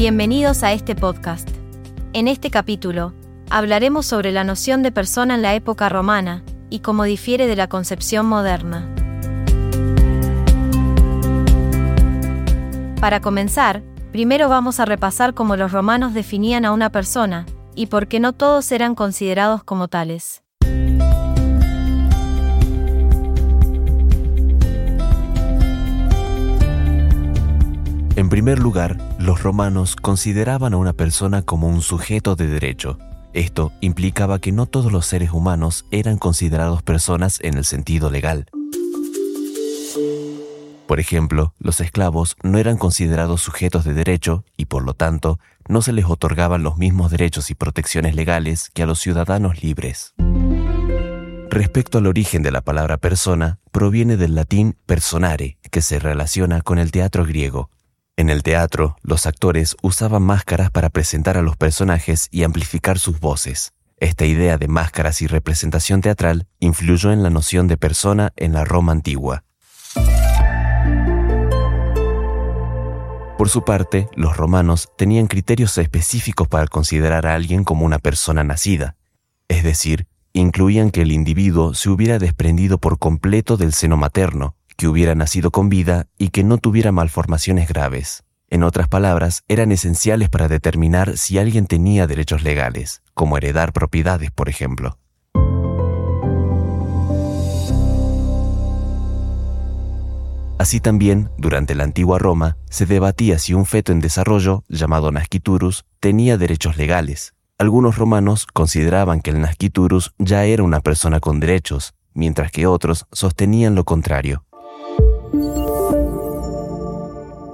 Bienvenidos a este podcast. En este capítulo, hablaremos sobre la noción de persona en la época romana y cómo difiere de la concepción moderna. Para comenzar, primero vamos a repasar cómo los romanos definían a una persona y por qué no todos eran considerados como tales. Primer lugar, los romanos consideraban a una persona como un sujeto de derecho. Esto implicaba que no todos los seres humanos eran considerados personas en el sentido legal. Por ejemplo, los esclavos no eran considerados sujetos de derecho y por lo tanto no se les otorgaban los mismos derechos y protecciones legales que a los ciudadanos libres. Respecto al origen de la palabra persona, proviene del latín personare, que se relaciona con el teatro griego, en el teatro, los actores usaban máscaras para presentar a los personajes y amplificar sus voces. Esta idea de máscaras y representación teatral influyó en la noción de persona en la Roma antigua. Por su parte, los romanos tenían criterios específicos para considerar a alguien como una persona nacida, es decir, incluían que el individuo se hubiera desprendido por completo del seno materno, que hubiera nacido con vida y que no tuviera malformaciones graves. En otras palabras, eran esenciales para determinar si alguien tenía derechos legales, como heredar propiedades, por ejemplo. Así también, durante la antigua Roma, se debatía si un feto en desarrollo, llamado nasciturus, tenía derechos legales. Algunos romanos consideraban que el nasciturus ya era una persona con derechos, mientras que otros sostenían lo contrario.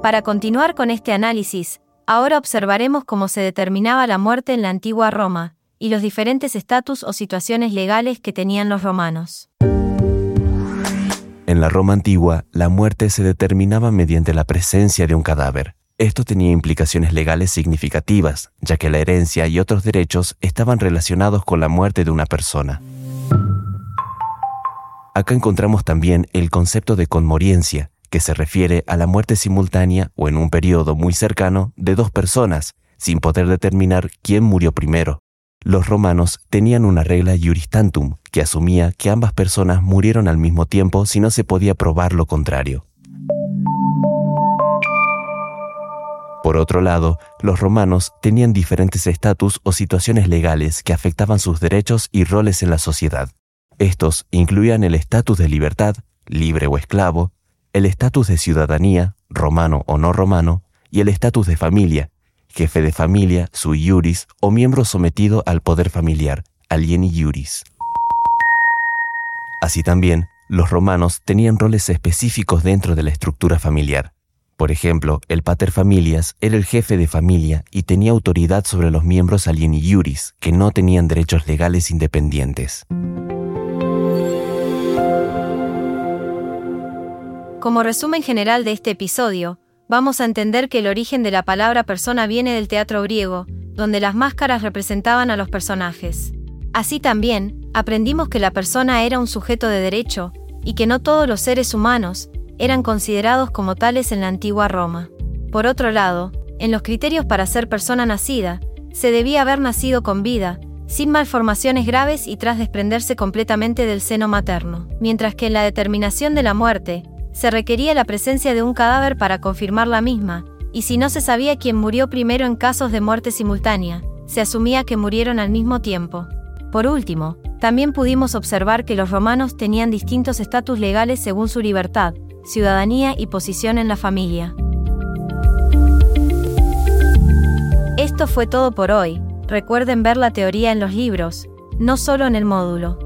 Para continuar con este análisis, ahora observaremos cómo se determinaba la muerte en la antigua Roma, y los diferentes estatus o situaciones legales que tenían los romanos. En la Roma antigua, la muerte se determinaba mediante la presencia de un cadáver. Esto tenía implicaciones legales significativas, ya que la herencia y otros derechos estaban relacionados con la muerte de una persona. Acá encontramos también el concepto de conmoriencia, que se refiere a la muerte simultánea o en un periodo muy cercano de dos personas, sin poder determinar quién murió primero. Los romanos tenían una regla iuristantum que asumía que ambas personas murieron al mismo tiempo si no se podía probar lo contrario. Por otro lado, los romanos tenían diferentes estatus o situaciones legales que afectaban sus derechos y roles en la sociedad. Estos incluían el estatus de libertad, libre o esclavo, el estatus de ciudadanía, romano o no romano, y el estatus de familia, jefe de familia, sui iuris o miembro sometido al poder familiar, alieni iuris. Así también, los romanos tenían roles específicos dentro de la estructura familiar. Por ejemplo, el pater familias era el jefe de familia y tenía autoridad sobre los miembros alieni iuris, que no tenían derechos legales independientes. Como resumen general de este episodio, vamos a entender que el origen de la palabra persona viene del teatro griego, donde las máscaras representaban a los personajes. Así también, aprendimos que la persona era un sujeto de derecho, y que no todos los seres humanos eran considerados como tales en la antigua Roma. Por otro lado, en los criterios para ser persona nacida, se debía haber nacido con vida, sin malformaciones graves y tras desprenderse completamente del seno materno, mientras que en la determinación de la muerte, se requería la presencia de un cadáver para confirmar la misma, y si no se sabía quién murió primero en casos de muerte simultánea, se asumía que murieron al mismo tiempo. Por último, también pudimos observar que los romanos tenían distintos estatus legales según su libertad, ciudadanía y posición en la familia. Esto fue todo por hoy, recuerden ver la teoría en los libros, no solo en el módulo.